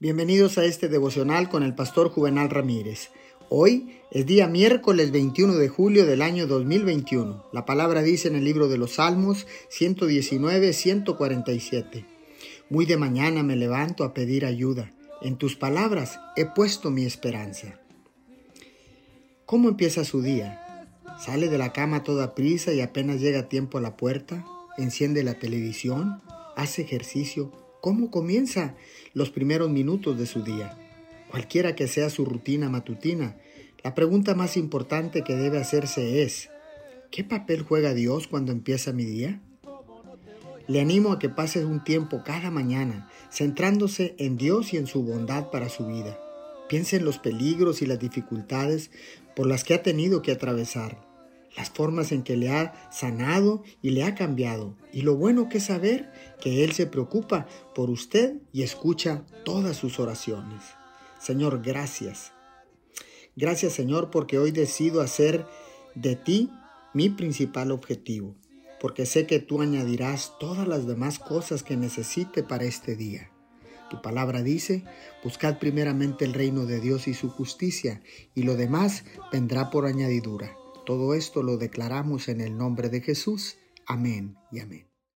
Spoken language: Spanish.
Bienvenidos a este devocional con el pastor Juvenal Ramírez. Hoy es día miércoles 21 de julio del año 2021. La palabra dice en el libro de los Salmos 119, 147. Muy de mañana me levanto a pedir ayuda. En tus palabras he puesto mi esperanza. ¿Cómo empieza su día? ¿Sale de la cama toda prisa y apenas llega tiempo a la puerta? ¿Enciende la televisión? ¿Hace ejercicio? Cómo comienza los primeros minutos de su día. Cualquiera que sea su rutina matutina, la pregunta más importante que debe hacerse es, ¿qué papel juega Dios cuando empieza mi día? Le animo a que pase un tiempo cada mañana centrándose en Dios y en su bondad para su vida. Piense en los peligros y las dificultades por las que ha tenido que atravesar las formas en que le ha sanado y le ha cambiado. Y lo bueno que es saber que Él se preocupa por usted y escucha todas sus oraciones. Señor, gracias. Gracias Señor porque hoy decido hacer de ti mi principal objetivo, porque sé que tú añadirás todas las demás cosas que necesite para este día. Tu palabra dice, buscad primeramente el reino de Dios y su justicia, y lo demás vendrá por añadidura. Todo esto lo declaramos en el nombre de Jesús. Amén y amén.